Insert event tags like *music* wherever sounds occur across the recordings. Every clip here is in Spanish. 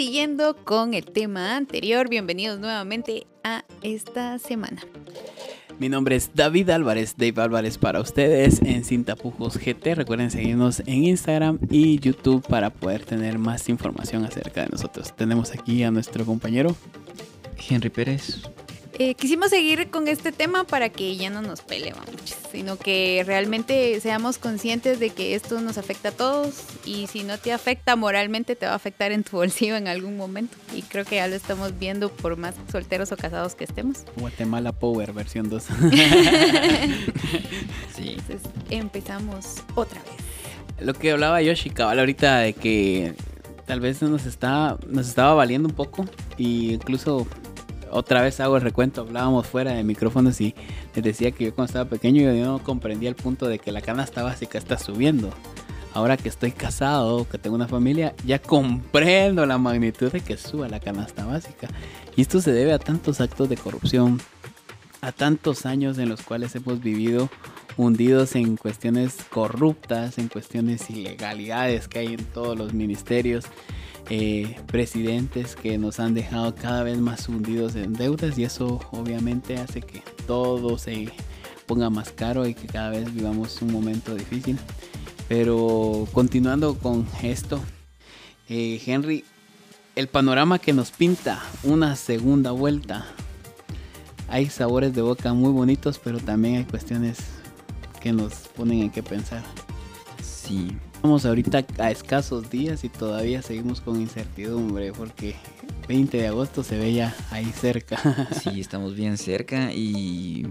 siguiendo con el tema anterior, bienvenidos nuevamente a esta semana. Mi nombre es David Álvarez, Dave Álvarez para ustedes en Sin Tapujos GT. Recuerden seguirnos en Instagram y YouTube para poder tener más información acerca de nosotros. Tenemos aquí a nuestro compañero Henry Pérez. Eh, quisimos seguir con este tema para que ya no nos peleemos, sino que realmente seamos conscientes de que esto nos afecta a todos y si no te afecta moralmente te va a afectar en tu bolsillo en algún momento. Y creo que ya lo estamos viendo por más solteros o casados que estemos. Guatemala Power versión 2. *laughs* sí. Entonces empezamos otra vez. Lo que hablaba Yoshi cabal ahorita de que tal vez nos, está, nos estaba valiendo un poco y incluso otra vez hago el recuento, hablábamos fuera de micrófonos y les decía que yo cuando estaba pequeño yo no comprendía el punto de que la canasta básica está subiendo. Ahora que estoy casado, que tengo una familia, ya comprendo la magnitud de que suba la canasta básica. Y esto se debe a tantos actos de corrupción, a tantos años en los cuales hemos vivido hundidos en cuestiones corruptas, en cuestiones ilegalidades que hay en todos los ministerios, eh, presidentes que nos han dejado cada vez más hundidos en deudas y eso obviamente hace que todo se ponga más caro y que cada vez vivamos un momento difícil. Pero continuando con esto, eh, Henry, el panorama que nos pinta una segunda vuelta. Hay sabores de boca muy bonitos, pero también hay cuestiones que nos ponen en qué pensar. Sí, Estamos ahorita a escasos días y todavía seguimos con incertidumbre porque 20 de agosto se ve ya ahí cerca. *laughs* Sí, estamos bien cerca y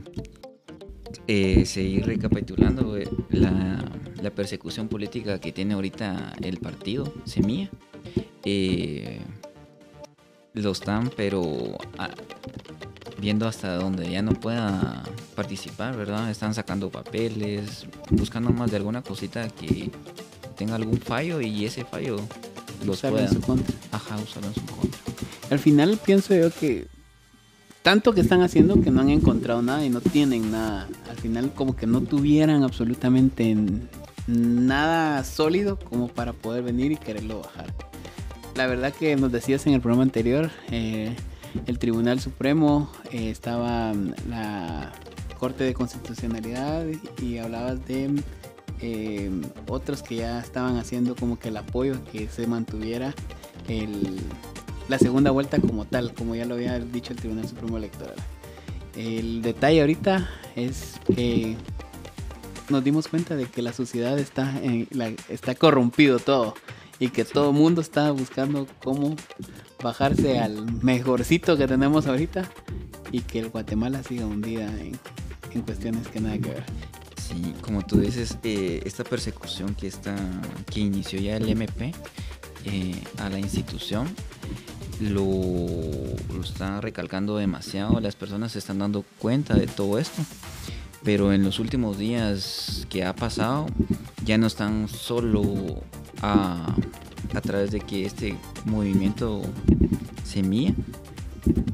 eh, seguir recapitulando eh, la, persecución política que tiene ahorita el partido, Semilla. Eh, lo están, pero ah, viendo hasta donde ya no pueda participar, ¿verdad? Están sacando papeles, buscando más de alguna cosita que tenga algún fallo y ese fallo los pueda en su contra. Ajá, usarlo en su contra. Al final pienso yo que tanto que están haciendo que no han encontrado nada y no tienen nada. Al final como que no tuvieran absolutamente nada sólido como para poder venir y quererlo bajar. La verdad que nos decías en el programa anterior, eh, el Tribunal Supremo eh, estaba la Corte de Constitucionalidad y hablabas de eh, otros que ya estaban haciendo como que el apoyo que se mantuviera la segunda vuelta como tal, como ya lo había dicho el Tribunal Supremo Electoral. El detalle ahorita es que nos dimos cuenta de que la sociedad está, está corrompido todo y que todo el mundo está buscando cómo bajarse al mejorcito que tenemos ahorita y que el Guatemala siga hundida en, en cuestiones que nada que ver. Sí, como tú dices, eh, esta persecución que, está, que inició ya el MP eh, a la institución lo, lo está recalcando demasiado. Las personas se están dando cuenta de todo esto. Pero en los últimos días que ha pasado, ya no están solo a, través de que este movimiento semilla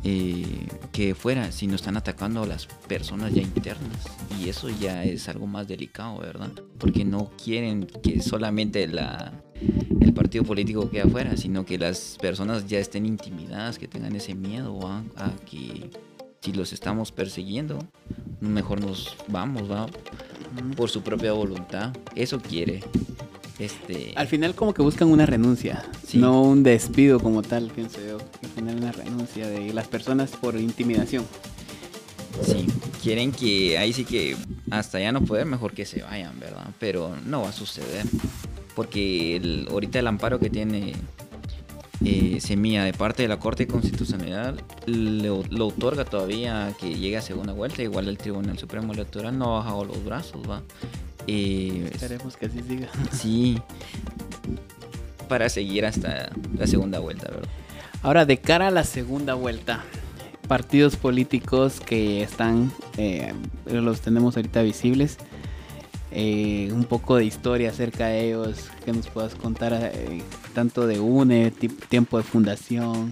eh, que fuera, si no están atacando a las personas ya internas. Y eso ya es algo más delicado, ¿verdad? Porque no quieren que solamente la, el partido político quede afuera, sino que las personas ya estén intimidadas, que tengan ese miedo a que si los estamos persiguiendo, mejor nos vamos, ¿va? Por su propia voluntad. Eso quiere este... Al final como que buscan una renuncia, no un despido como tal, pienso yo. Final una renuncia de las personas por intimidación. Sí, quieren que ahí sí que hasta ya no poder, mejor que se vayan, ¿verdad? Pero no va a suceder. Porque el, ahorita el amparo que tiene eh, Semilla de parte de la Corte Constitucional lo otorga todavía que llegue a segunda vuelta. Igual el Tribunal Supremo Electoral no ha bajado los brazos, ¿va? Esperemos que así siga. Sí, para seguir hasta la segunda vuelta, ¿verdad? Ahora, de cara a la segunda vuelta, partidos políticos que están, eh, los tenemos ahorita visibles. Eh, un poco de historia acerca de ellos, que nos puedas contar eh, tanto de UNE, tiempo de fundación,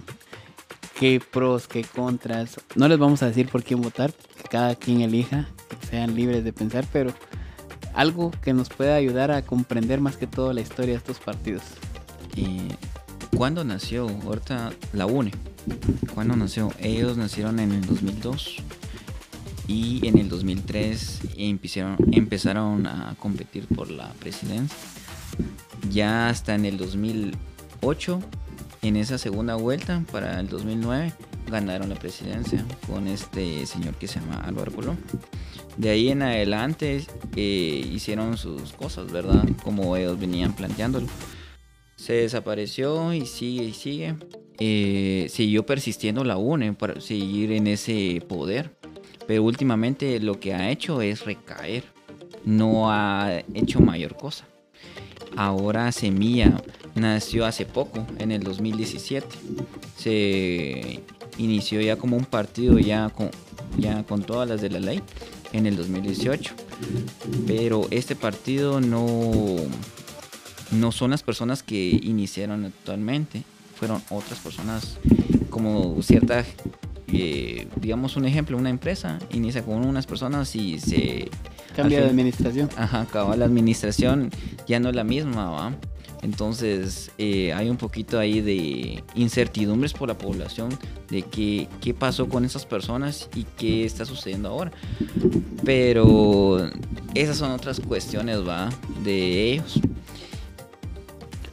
qué pros, qué contras. No les vamos a decir por quién votar, que cada quien elija, que sean libres de pensar, pero algo que nos pueda ayudar a comprender más que todo la historia de estos partidos. ¿Cuándo nació? Ahorita la UNE. ¿Cuándo nació? Ellos nacieron en el 2002 y en el 2003 empezaron, a competir por la presidencia. Ya hasta en el 2008, en esa segunda vuelta para el 2009, ganaron la presidencia con este señor que se llama Álvaro Colón. De ahí en adelante eh, hicieron sus cosas, ¿verdad? Como ellos venían planteándolo. Se desapareció y sigue y sigue. Eh, siguió persistiendo la UNE para seguir en ese poder. Pero últimamente lo que ha hecho es recaer. No ha hecho mayor cosa. Ahora Semilla nació hace poco, en el 2017. Se inició ya como un partido ya con, ya con todas las de la ley en el 2018. Pero este partido no, no son las personas que iniciaron actualmente. Fueron otras personas como cierta, eh, digamos un ejemplo, una empresa inicia con unas personas y se... Cambia de administración. Ajá, acaba la administración ya no es la misma, ¿va? Entonces eh, hay un poquito ahí de incertidumbres por la población de qué, qué pasó con esas personas y qué está sucediendo ahora. Pero esas son otras cuestiones, ¿va? De ellos.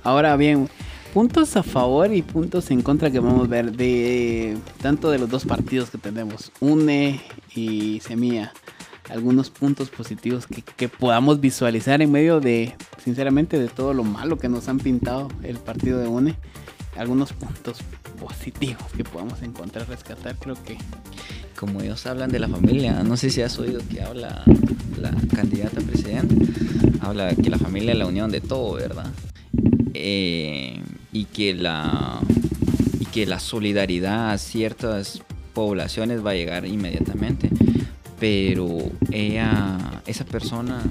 Ahora bien, puntos a favor y puntos en contra que vamos a ver de tanto de los dos partidos que tenemos, UNE y Semilla algunos puntos positivos que, podamos visualizar en medio de, sinceramente, de todo lo malo que nos han pintado el partido de UNE. Algunos puntos positivos que podamos encontrar, rescatar, creo que... Como ellos hablan de la familia, no sé si has oído que habla la candidata a presidente, habla que la familia es la unión de todo, ¿verdad? Eh, y que la y que la solidaridad a ciertas poblaciones va a llegar inmediatamente pero ella, esa persona,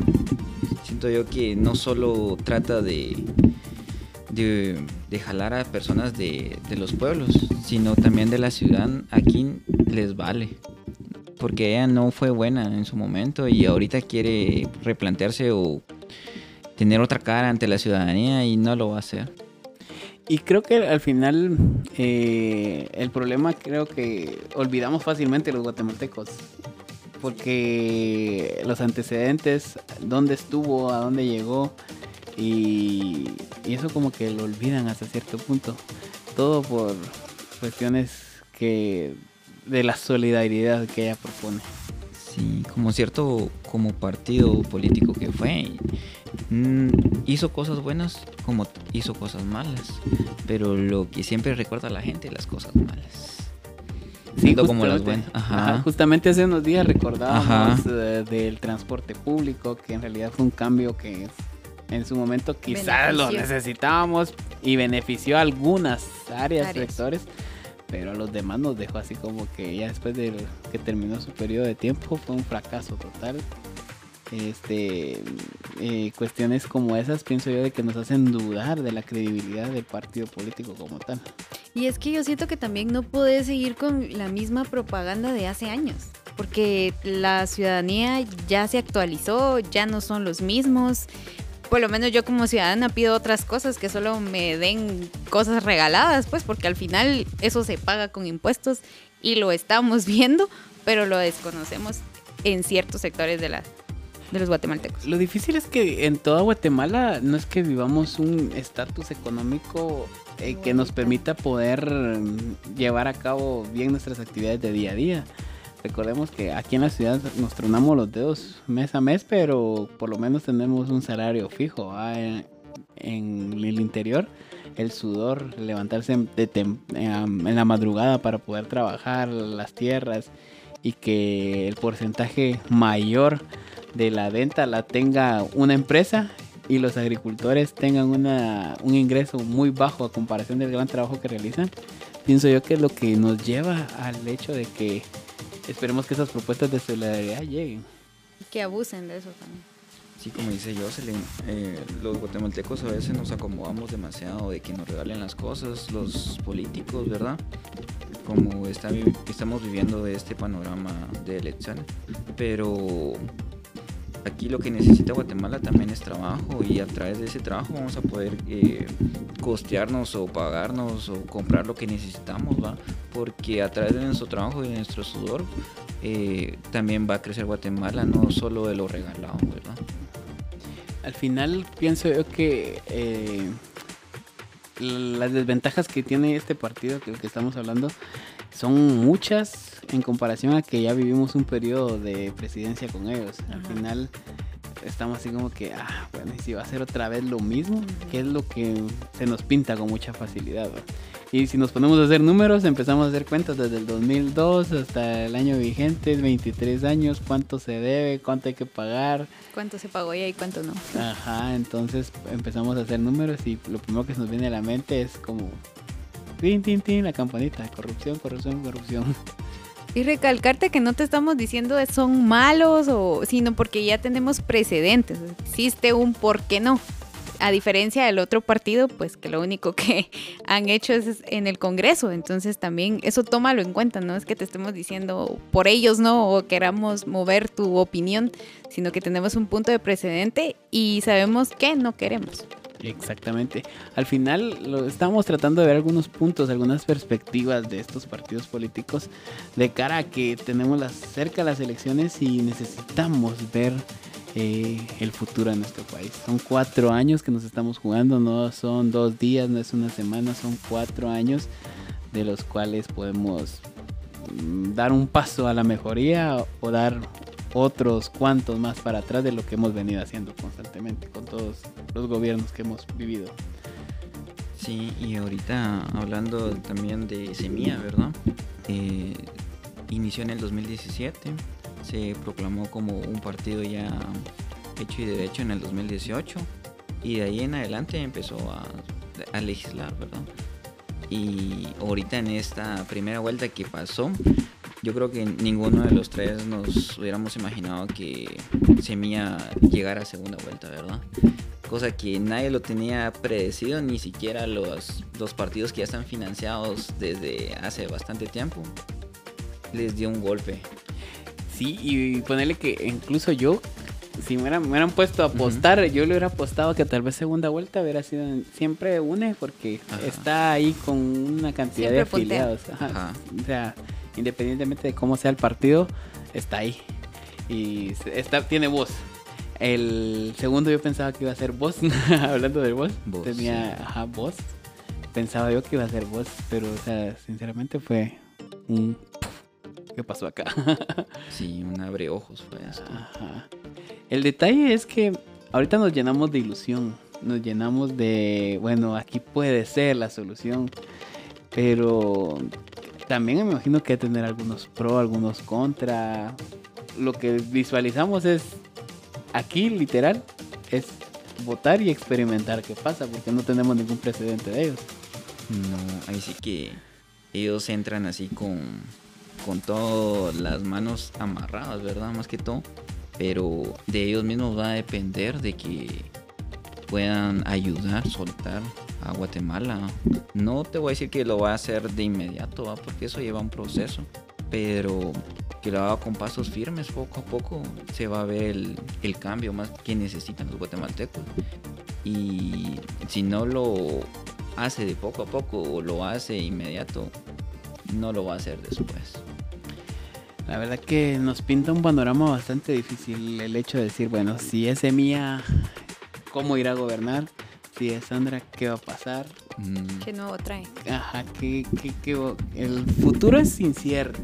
siento yo que no solo trata de, de, jalar a personas de, los pueblos, sino también de la ciudad, aquí les vale. Porque ella no fue buena en su momento y ahorita quiere replantearse o tener otra cara ante la ciudadanía y no lo va a hacer. Y creo que al final eh, el problema creo que olvidamos fácilmente los guatemaltecos porque los antecedentes, dónde estuvo, a dónde llegó, y, eso como que lo olvidan hasta cierto punto. Todo por cuestiones que de la solidaridad que ella propone. Sí, como cierto, como partido político que fue, mm, hizo cosas buenas como hizo cosas malas, pero lo que siempre recuerda a la gente, las cosas malas. Sí, como las buenas. justamente hace unos días recordábamos eh, del transporte público, que en realidad fue un cambio que en su momento quizás lo necesitábamos y benefició a algunas áreas, sectores, pero a los demás nos dejó así como que ya después de que terminó su periodo de tiempo fue un fracaso total este eh, cuestiones como esas pienso yo de que nos hacen dudar de la credibilidad del partido político como tal. Y es que yo siento que también no puede seguir con la misma propaganda de hace años, porque la ciudadanía ya se actualizó, ya no son los mismos. Por lo menos yo como ciudadana pido otras cosas que solo me den cosas regaladas, pues porque al final eso se paga con impuestos y lo estamos *laughs* viendo, pero lo desconocemos en ciertos sectores de la de los guatemaltecos. Lo difícil es que en toda Guatemala no es que vivamos un estatus económico eh, que nos permita poder mm, llevar a cabo bien nuestras actividades de día a día. Recordemos que aquí en la ciudad nos tronamos los dedos mes a mes, pero por lo menos tenemos un salario fijo. En, el interior, el sudor, levantarse en la madrugada para poder trabajar las tierras y que el porcentaje mayor de la venta la tenga una empresa y los agricultores tengan una, un ingreso muy bajo a comparación del gran trabajo que realizan, pienso yo que es lo que nos lleva al hecho de que esperemos que esas propuestas de solidaridad lleguen. Que abusen de eso también. Sí, como dice Jocelyn, eh, los guatemaltecos a veces nos acomodamos demasiado de que nos regalen las cosas, los políticos, ¿verdad? Como está, estamos viviendo de este panorama de elecciones. Pero aquí lo que necesita Guatemala también es trabajo y a través de ese trabajo vamos a poder eh, costearnos o pagarnos o comprar lo que necesitamos, ¿va? Porque a través de nuestro trabajo y de nuestro sudor eh, también va a crecer Guatemala, no solo de lo regalado, ¿verdad? Al final pienso yo que eh, las desventajas que tiene este partido que, que estamos hablando son muchas en comparación a que ya vivimos un periodo de presidencia con ellos. Al final estamos así como que, ah, bueno, y si va a ser otra vez lo mismo, que es lo que se nos pinta con mucha facilidad. ¿va? Y si nos ponemos a hacer números, empezamos a hacer cuentas desde el 2002 hasta el año vigente, 23 años, cuánto se debe, cuánto hay que pagar. ¿Cuánto se pagó ya y cuánto no? Ajá, entonces empezamos a hacer números y lo primero que se nos viene a la mente es como, tin, tin, tin, la campanita, corrupción, corrupción, corrupción. Y recalcarte que no te estamos diciendo que son malos, o, sino porque ya tenemos precedentes. Existe un por qué no. A diferencia del otro partido, pues que lo único *laughs* que han hecho es en el Congreso. Entonces también eso tómalo en cuenta. No es que te estemos diciendo por ellos no o queramos mover tu opinión, sino que tenemos un punto de precedente y sabemos que no queremos. Exactamente. Al final lo estamos tratando de ver algunos puntos, algunas perspectivas de estos partidos políticos de cara a que tenemos las, cerca las elecciones y necesitamos ver eh, el futuro de nuestro país. Son cuatro años que nos estamos jugando, no son dos días, no es una semana, son cuatro años de los cuales podemos mm, dar un paso a la mejoría o dar otros cuantos más para atrás de lo que hemos venido haciendo constantemente con todos los gobiernos que hemos vivido. Sí, y ahorita hablando también de Semilla, ¿verdad? Eh, inició en el 2017, se proclamó como un partido ya hecho y derecho en el 2018 y de ahí en adelante empezó a, a legislar, ¿verdad? Y ahorita en esta primera vuelta que pasó, yo creo que ninguno de los tres nos hubiéramos imaginado que Semilla llegara a segunda vuelta, ¿verdad? Cosa que nadie lo tenía predecido, ni siquiera los, los partidos que ya están financiados desde hace bastante tiempo. Les dio un golpe. Sí, y ponerle que incluso yo, si me hubieran, me hubieran puesto a apostar, yo le hubiera apostado que tal vez segunda vuelta hubiera sido en- siempre une, porque Ajá. está ahí con una cantidad Siempre de afiliados. Ajá. Ajá. O sea, independientemente de cómo sea el partido, está ahí. Y está, tiene voz. El segundo yo pensaba que iba a ser voz, *laughs* hablando de voz. Voz, tenía, sí. ajá, voz. Pensaba yo que iba a ser voz, pero, o sea, sinceramente fue un... ¿Qué pasó acá? *laughs* Sí, un abre ojos fue esto. Ajá. El detalle es que ahorita nos llenamos de ilusión, nos llenamos de, bueno, aquí puede ser la solución, pero también me imagino que tener algunos pro, algunos contra. Lo que visualizamos es, aquí literal, es votar y experimentar qué pasa, porque no tenemos ningún precedente de ellos. No, ahí sí que ellos entran así con, con todas las manos amarradas, ¿verdad? Más que todo. Pero de ellos mismos va a depender de que puedan ayudar, soltar a Guatemala. No te voy a decir que lo va a hacer de inmediato, porque eso lleva un proceso. Pero que lo haga con pasos firmes, poco a poco se va a ver el, el cambio más que necesitan los guatemaltecos. Y si no lo hace de poco a poco o lo hace inmediato, no lo va a hacer después. La verdad que nos pinta un panorama bastante difícil el hecho de decir, bueno, si es Mía, ¿cómo irá a gobernar? Si es Sandra, ¿qué va a pasar? Mm, ¿Qué nuevo trae? Ajá, que, que- que- el futuro es incierto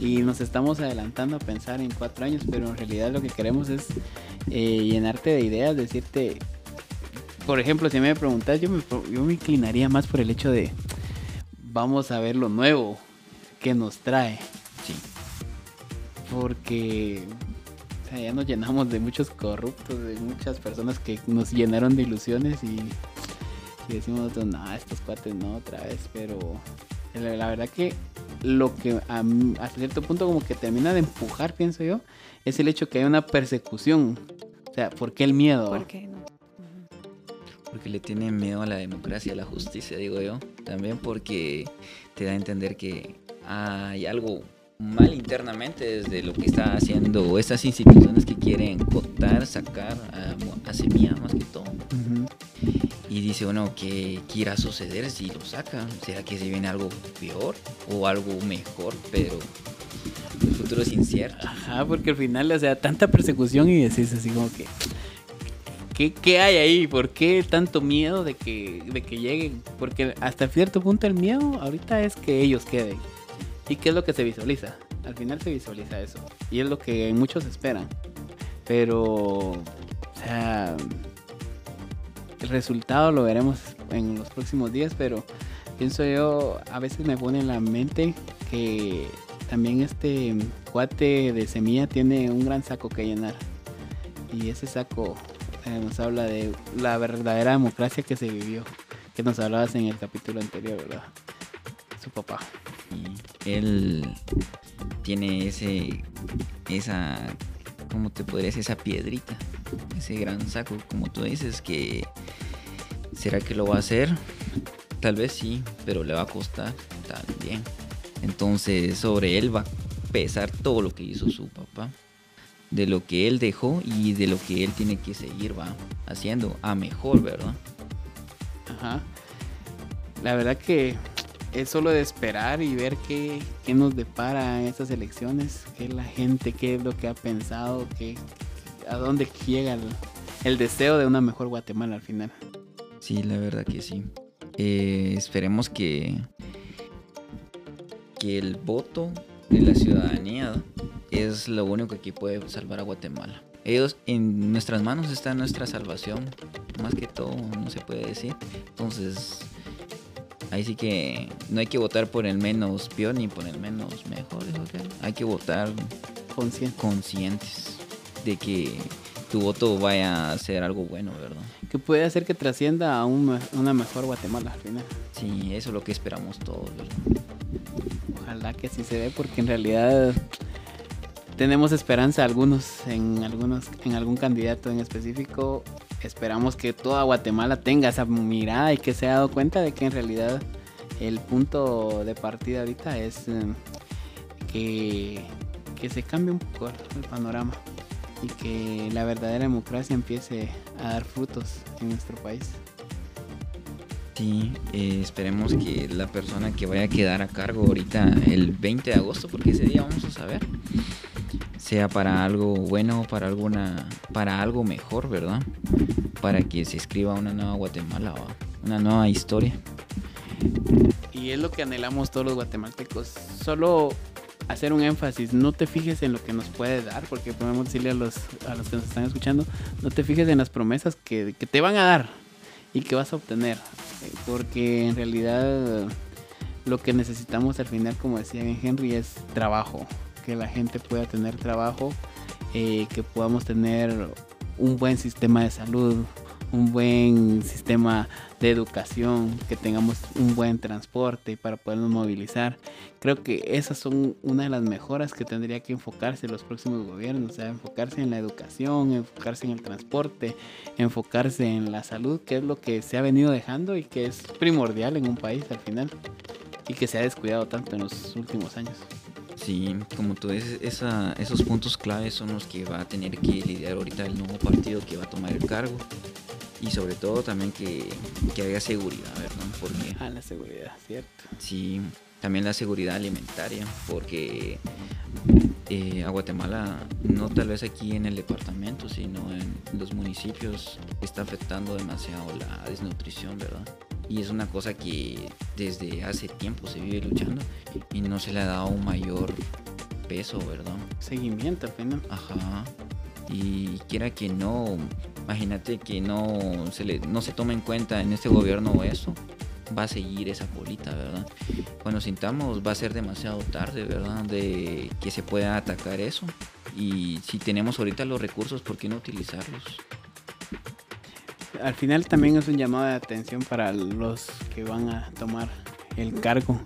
y nos estamos adelantando a pensar en cuatro años, pero en realidad lo que queremos es eh, llenarte de ideas, decirte, por ejemplo, si me preguntas, yo me, yo me inclinaría más por el hecho de, vamos a ver lo nuevo que nos trae, porque o sea, ya nos llenamos de muchos corruptos, de muchas personas que nos llenaron de ilusiones y, y decimos nosotros, no, estos cuates no otra vez, pero la, la verdad que lo que a hasta cierto punto como que termina de empujar, pienso yo, es el hecho que hay una persecución. O sea, ¿por qué el miedo? ¿Por qué no? porque le tienen miedo a la democracia, a la justicia, digo yo. También porque te da a entender que hay algo mal internamente desde lo que está haciendo estas instituciones que quieren cotar, sacar a, a semilla más que todo. Y dice uno, ¿qué, ¿qué irá a suceder si lo saca? ¿Será que se viene algo peor o algo mejor? Pero el futuro es incierto. Ajá, porque al final, o sea, tanta persecución y decís así como que... ¿Qué, qué hay ahí? ¿Por qué tanto miedo de que, de que lleguen? Porque hasta cierto punto el miedo ahorita es que ellos queden. ¿Y qué es lo que se visualiza? Al final se visualiza eso. Y es lo que muchos esperan. Pero, o sea, el resultado lo veremos en los próximos días, pero pienso yo, a veces me pone en la mente que también este cuate de semilla tiene un gran saco que llenar. Y ese saco eh, nos habla de la verdadera democracia que se vivió, que nos hablabas en el capítulo anterior, ¿verdad? Su papá. Él tiene ese, esa, ¿cómo te podría decir? Esa piedrita, ese gran saco, como tú dices, que ¿será que lo va a hacer? Tal vez sí, pero le va a costar también. Entonces sobre él va a pesar todo lo que hizo su papá, de lo que él dejó y de lo que él tiene que seguir va haciendo a mejor, ¿verdad? Ajá. La verdad que es solo de esperar y ver qué, qué nos depara estas elecciones, qué la gente, qué es lo que ha pensado, qué, a dónde llega el, el deseo de una mejor Guatemala al final. Sí, la verdad que sí. Eh, esperemos que, que el voto de la ciudadanía es lo único que puede salvar a Guatemala. Ellos, en nuestras manos está nuestra salvación, más que todo, no se puede decir. Entonces, ahí sí que no hay que votar por el menos peor ni por el menos mejor. Hay que votar Consciente. conscientes de que tu voto vaya a ser algo bueno, ¿verdad? Que puede hacer que trascienda a un una mejor Guatemala al final. Sí, eso es lo que esperamos todos, ¿verdad? Ojalá que así se dé, porque en realidad tenemos esperanza algunos en algunos en algún candidato en específico. Esperamos que toda Guatemala tenga esa mirada y que se haya dado cuenta de que en realidad el punto de partida ahorita es eh, que, que se cambie un poco el panorama y que la verdadera democracia empiece a dar frutos en nuestro país. Sí, eh, esperemos que la persona que vaya a quedar a cargo ahorita el 20 de agosto, porque ese día vamos a saber, sea para algo bueno, para alguna, para algo mejor, ¿verdad? Para que se escriba una nueva Guatemala, una nueva historia. Y es lo que anhelamos todos los guatemaltecos. Solo hacer un énfasis, no te fijes en lo que nos puede dar, porque podemos decirle a los, a los que nos están escuchando, no te fijes en las promesas que, que te van a dar y que vas a obtener, porque en realidad lo que necesitamos al final, como decía Henry, es trabajo, que la gente pueda tener trabajo, eh, que podamos tener un buen sistema de salud, un buen sistema de educación, que tengamos un buen transporte para podernos movilizar. Creo que esas son una de las mejoras que tendría que enfocarse los próximos gobiernos, sea, enfocarse en la educación, enfocarse en el transporte, enfocarse en la salud, que es lo que se ha venido dejando y que es primordial en un país al final y que se ha descuidado tanto en los últimos años. Sí, como tú dices, esa, esos puntos claves son los que va a tener que lidiar ahorita el nuevo partido que va a tomar el cargo. Y sobre todo también que, que haya seguridad, ¿verdad? Porque Ah, la seguridad, ¿cierto? Sí, también la seguridad alimentaria, porque eh, a Guatemala, no tal vez aquí en el departamento, sino en los municipios, está afectando demasiado la desnutrición, ¿verdad? Y es una cosa que desde hace tiempo se vive luchando y no se le ha dado un mayor peso, ¿verdad? Seguimiento al final. Ajá. Y quiera que no, imagínate que no se, le, no se tome en cuenta en este gobierno eso, va a seguir esa bolita, ¿verdad? Cuando sintamos va a ser demasiado tarde, ¿verdad? De que se pueda atacar eso. Y si tenemos ahorita los recursos, ¿por qué no utilizarlos? Al final también es un llamado de atención para los que van a tomar el cargo,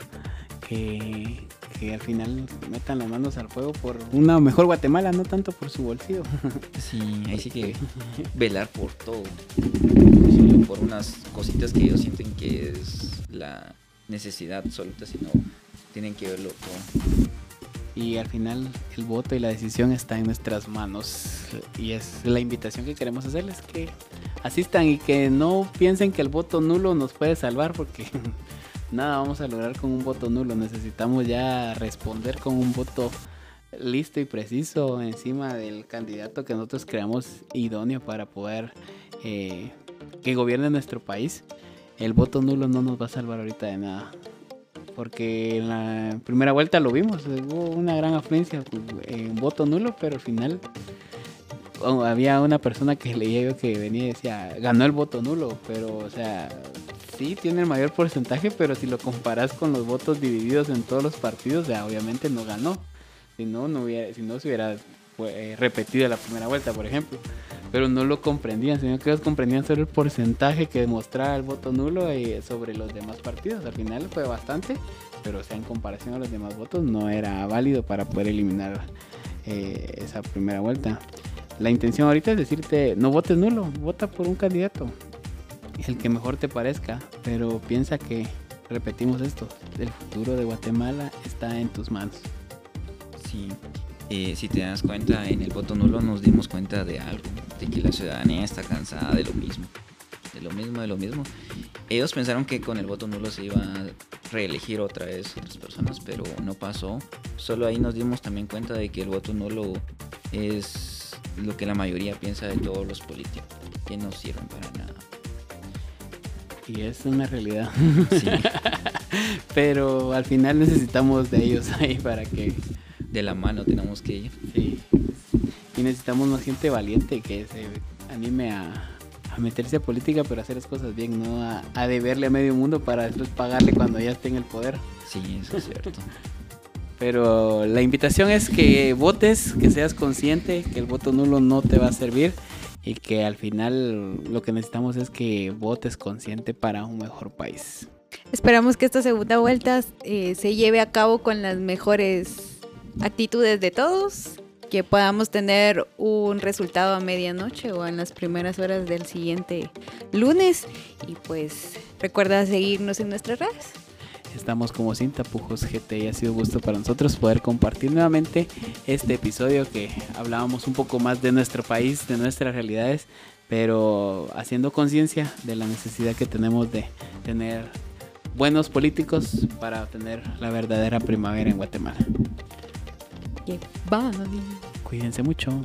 que, que al final metan las manos al fuego por una mejor Guatemala, no tanto por su bolsillo. *laughs* Sí, ahí sí que velar por todo. Por unas cositas que ellos sienten que es la necesidad absoluta, sino tienen que verlo todo. y al final el voto y la decisión está en nuestras manos y es la invitación que queremos hacerles que asistan y que no piensen que el voto nulo nos puede salvar porque *laughs* nada vamos a lograr con un voto nulo. Necesitamos ya responder con un voto listo y preciso encima del candidato que nosotros creamos idóneo para poder eh, que gobierne nuestro país. El voto nulo no nos va a salvar ahorita de nada porque en la primera vuelta lo vimos, hubo una gran afluencia en voto nulo, pero al final había una persona que leía yo que venía y decía, ganó el voto nulo, pero o sea, sí tiene el mayor porcentaje, pero si lo comparas con los votos divididos en todos los partidos, obviamente no ganó. Si no, no hubiera, si no se hubiera pues, repetido la primera vuelta, por ejemplo pero no lo comprendían, sino que ellos comprendían solo el porcentaje que demostraba el voto nulo eh, sobre los demás partidos. Al final fue bastante, pero o sea, en comparación a los demás votos no era válido para poder eliminar eh, esa primera vuelta. La intención ahorita es decirte, no votes nulo, vota por un candidato, el que mejor te parezca, pero piensa que, repetimos esto, el futuro de Guatemala está en tus manos. Sí, eh, si te das cuenta, en el voto nulo nos dimos cuenta de algo, de que la ciudadanía está cansada de lo mismo, de lo mismo, de lo mismo. Ellos pensaron que con el voto nulo se iba a reelegir otra vez otras personas, pero no pasó. Solo ahí nos dimos también cuenta de que el voto nulo es lo que la mayoría piensa de todos los políticos, que no sirven para nada. Y es una realidad. Sí. *laughs* pero al final necesitamos de ellos ahí para que de la mano tenemos que ir. Sí. Y necesitamos más gente valiente que se anime a, meterse a política, pero hacer las cosas bien, no a, deberle a medio mundo para después pagarle cuando ya esté en el poder. Sí, eso es cierto. *laughs* pero la invitación es que votes, que seas consciente que el voto nulo no te va a servir y que al final lo que necesitamos es que votes consciente para un mejor país. Esperamos que esta segunda vuelta eh, se lleve a cabo con las mejores actitudes de todos, que podamos tener un resultado a medianoche o en las primeras horas del siguiente lunes. Y pues recuerda seguirnos en nuestras redes. Estamos como Sin Tapujos GT y ha sido gusto para nosotros poder compartir nuevamente este episodio que hablábamos un poco más de nuestro país, de nuestras realidades, pero haciendo conciencia de la necesidad que tenemos de tener buenos políticos para tener la verdadera primavera en Guatemala. Bye. Cuídense mucho.